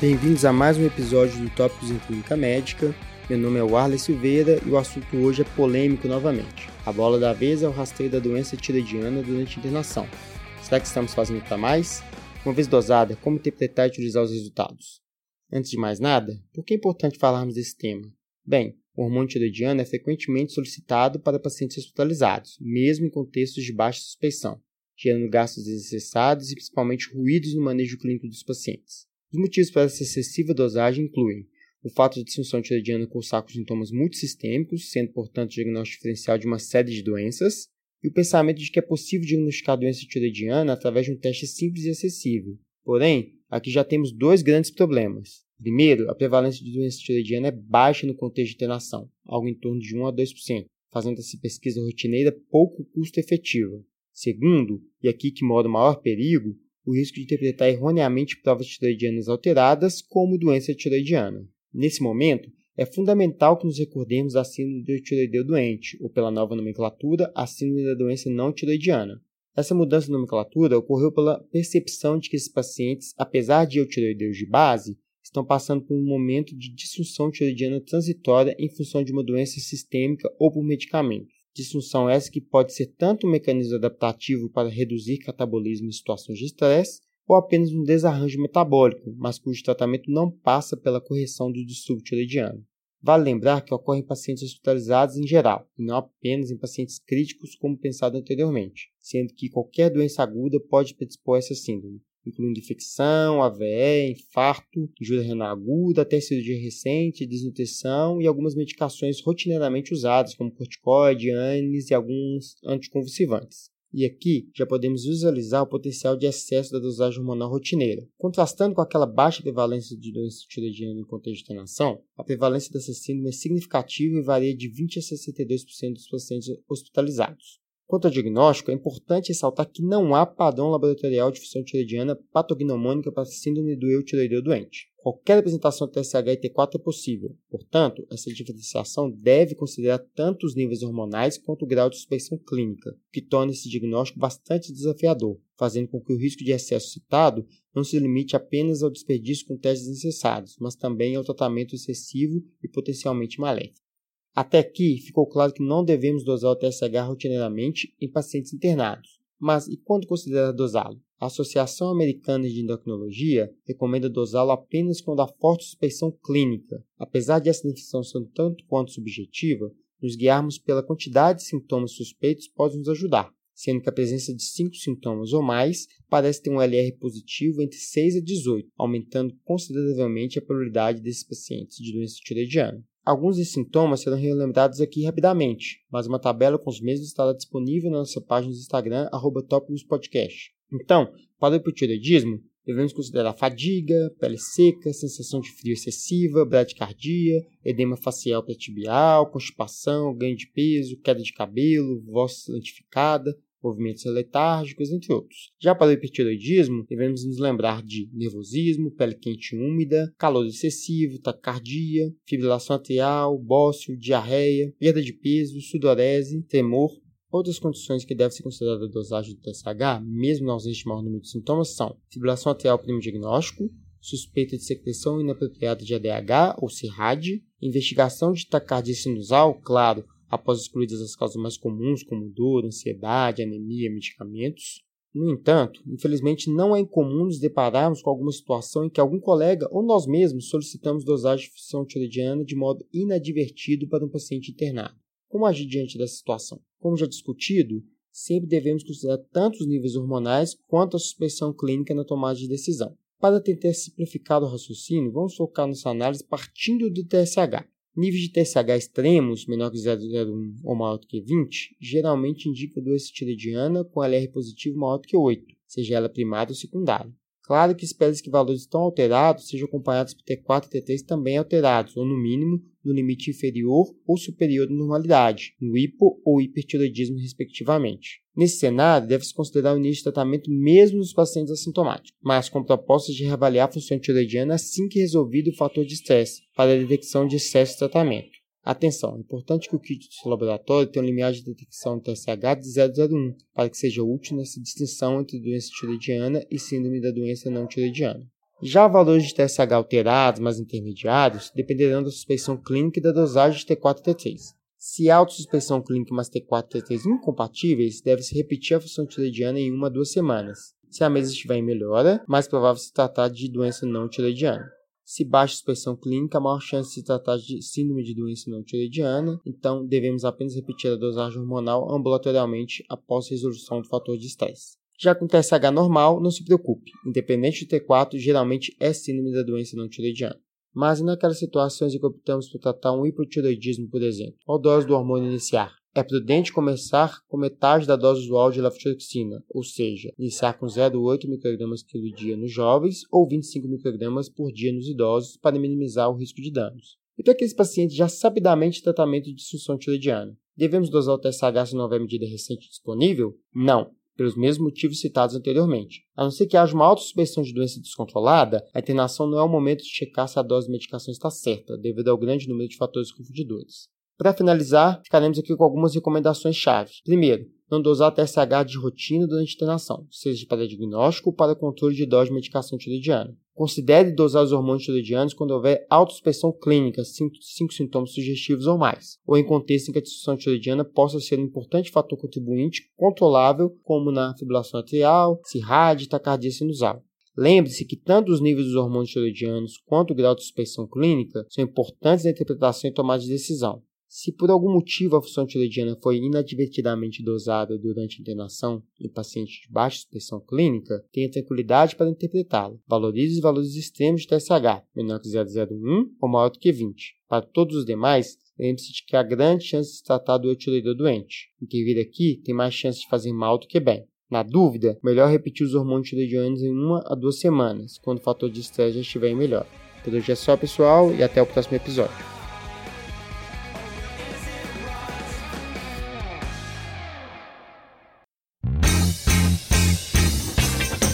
Bem-vindos a mais um episódio do Tópicos em Clínica Médica. Meu nome é Warley Silveira e o assunto hoje é polêmico novamente. A bola da vez é o rastreio da doença tiroidiana durante a internação. Será que estamos fazendo para mais? Uma vez dosada, como interpretar e utilizar os resultados? Antes de mais nada, por que é importante falarmos desse tema? Bem, o hormônio tiroidiano é frequentemente solicitado para pacientes hospitalizados, mesmo em contextos de baixa suspeição, gerando gastos desnecessários e principalmente ruídos no manejo clínico dos pacientes. Os motivos para essa excessiva dosagem incluem o fato de disfunção tiroidiana cursar com sintomas multissistêmicos, sendo, portanto, diagnóstico diferencial de uma série de doenças, e o pensamento de que é possível diagnosticar a doença tiroidiana através de um teste simples e acessível. Porém, aqui já temos dois grandes problemas. Primeiro, a prevalência de doença tiroidiana é baixa no contexto de internação, algo em torno de 1 a 2%, fazendo essa pesquisa rotineira pouco custo-efetiva. Segundo, e aqui que mora o maior perigo, o risco de interpretar erroneamente provas tiroidianas alteradas como doença tiroidiana. Nesse momento, é fundamental que nos recordemos da síndrome do tiroideu doente, ou pela nova nomenclatura, a síndrome da doença não tiroidiana. Essa mudança de nomenclatura ocorreu pela percepção de que esses pacientes, apesar de eutiroideus de base, estão passando por um momento de disfunção tiroidiana transitória em função de uma doença sistêmica ou por medicamentos. Disfunção essa que pode ser tanto um mecanismo adaptativo para reduzir catabolismo em situações de estresse, ou apenas um desarranjo metabólico, mas cujo tratamento não passa pela correção do distúrbio tiroidiano. Vale lembrar que ocorre em pacientes hospitalizados em geral, e não apenas em pacientes críticos como pensado anteriormente, sendo que qualquer doença aguda pode predispor a essa síndrome, incluindo infecção, AVE, infarto, injúria renal aguda, até cirurgia recente, desnutrição e algumas medicações rotineiramente usadas, como corticoide, ANIS e alguns anticonvulsivantes. E aqui já podemos visualizar o potencial de excesso da dosagem hormonal rotineira. Contrastando com aquela baixa prevalência de doença tiroidiana em contexto de internação, a prevalência dessa síndrome é significativa e varia de 20 a 62% dos pacientes hospitalizados. Quanto ao diagnóstico, é importante ressaltar que não há padrão laboratorial de função tiroidiana patognomônica para síndrome do eutiroideu doente. Qualquer apresentação de TSH e T4 é possível. Portanto, essa diferenciação deve considerar tanto os níveis hormonais quanto o grau de suspeição clínica, o que torna esse diagnóstico bastante desafiador, fazendo com que o risco de excesso citado não se limite apenas ao desperdício com testes necessários, mas também ao tratamento excessivo e potencialmente maléfico. Até aqui ficou claro que não devemos dosar o TSH rotineiramente em pacientes internados. Mas e quando considerar dosá-lo? A Associação Americana de Endocrinologia recomenda dosá-lo apenas quando há forte suspeição clínica. Apesar de essa definição sendo tanto quanto subjetiva, nos guiarmos pela quantidade de sintomas suspeitos pode nos ajudar, sendo que a presença de 5 sintomas ou mais parece ter um LR positivo entre 6 a 18, aumentando consideravelmente a probabilidade desses pacientes de doença tiroidiana. Alguns dos sintomas serão relembrados aqui rapidamente, mas uma tabela com os mesmos estará disponível na nossa página do Instagram, arroba Podcast. Então, para o hipotireoidismo, devemos considerar fadiga, pele seca, sensação de frio excessiva, bradicardia, edema facial pré-tibial, constipação, ganho de peso, queda de cabelo, voz santificada, movimentos letárgicos, entre outros. Já para o hipertiroidismo, devemos nos lembrar de nervosismo, pele quente e úmida, calor excessivo, taquicardia, fibrilação atrial, bócio, diarreia, perda de peso, sudorese, tremor. Outras condições que devem ser consideradas a dosagem do TSH, mesmo na ausência de maior número de sintomas, são fibrilação atrial primo diagnóstico, suspeita de secreção inapropriada de ADH ou CIRAD, investigação de taquicardia sinusal, claro, após excluídas as causas mais comuns, como dor, ansiedade, anemia, medicamentos. No entanto, infelizmente não é incomum nos depararmos com alguma situação em que algum colega ou nós mesmos solicitamos dosagem de função tiroidiana de modo inadvertido para um paciente internado. Como agir diante dessa situação? Como já discutido, sempre devemos considerar tanto os níveis hormonais quanto a suspeição clínica na tomada de decisão. Para tentar simplificar o raciocínio, vamos focar nossa análise partindo do TSH. Níveis de TSH extremos, menor que 0,01 ou maior do que 20, geralmente indicam doença tiroidiana com LR positivo maior do que 8, seja ela primária ou secundária. Claro que espera-se que valores tão alterados sejam acompanhados por T4 e T3 também alterados, ou no mínimo no limite inferior ou superior da normalidade, no hipo ou hipertiroidismo respectivamente. Nesse cenário, deve-se considerar o início de tratamento mesmo nos pacientes assintomáticos, mas com propostas de reavaliar a função tiroidiana assim que resolvido o fator de estresse, para a detecção de excesso de tratamento. Atenção, é importante que o kit do seu laboratório tenha um limiar de detecção de TSH de 001, para que seja útil nessa distinção entre doença tiroidiana e síndrome da doença não tiroidiana. Já valores de TSH alterados, mas intermediários, dependerão da suspeição clínica e da dosagem de T4 e T3. Se a autosuspensão clínica mais T4 e T3 incompatíveis, deve-se repetir a função tiroidiana em uma a duas semanas. Se a mesa estiver em melhora, mais provável se tratar de doença não tiroidiana. Se baixa suspensão clínica, maior chance de se tratar de síndrome de doença não tiroidiana, então devemos apenas repetir a dosagem hormonal ambulatorialmente após resolução do fator de estresse. Já com TSH normal, não se preocupe, independente do T4, geralmente é síndrome da doença não tiroidiana. Mas e naquelas situações em que optamos por tratar um hipotiroidismo, por exemplo, ou dose do hormônio iniciar? É prudente começar com metade da dose usual de levotiroxina, ou seja, iniciar com 0,8 microgramas por dia nos jovens ou 25 microgramas por dia nos idosos para minimizar o risco de danos. E para aqueles pacientes já sabidamente tratamento de disfunção tiroidiana, devemos dosar o TSH se não houver medida recente disponível? Não pelos mesmos motivos citados anteriormente. A não ser que haja uma autossuspensão de doença descontrolada, a internação não é o momento de checar se a dose de medicação está certa, devido ao grande número de fatores confundidores. Para finalizar, ficaremos aqui com algumas recomendações-chave. Primeiro, não dosar TSH de rotina durante a internação, seja para diagnóstico ou para controle de dose de medicação tiroidiana. Considere dosar os hormônios tiroidianos quando houver autosuspensão clínica, 5 sintomas sugestivos ou mais, ou em contexto em que a disfunção tiroidiana possa ser um importante fator contribuinte controlável, como na fibrilação atrial, cirrade e taquicardia sinusal. Lembre-se que tanto os níveis dos hormônios tiroidianos quanto o grau de suspensão clínica são importantes na interpretação e tomada de decisão. Se por algum motivo a função tiroidiana foi inadvertidamente dosada durante a internação em paciente de baixa suspensão clínica, tenha tranquilidade para interpretá-la. Valorize os valores extremos de TSH, menor que 0,01 ou maior do que 20. Para todos os demais, lembre-se de que há grande chance de se tratar do eutiroidor doente. Intervir aqui tem mais chance de fazer mal do que bem. Na dúvida, melhor repetir os hormônios tiroidianos em uma a duas semanas, quando o fator de estresse já estiver melhor. Por hoje é só, pessoal, e até o próximo episódio.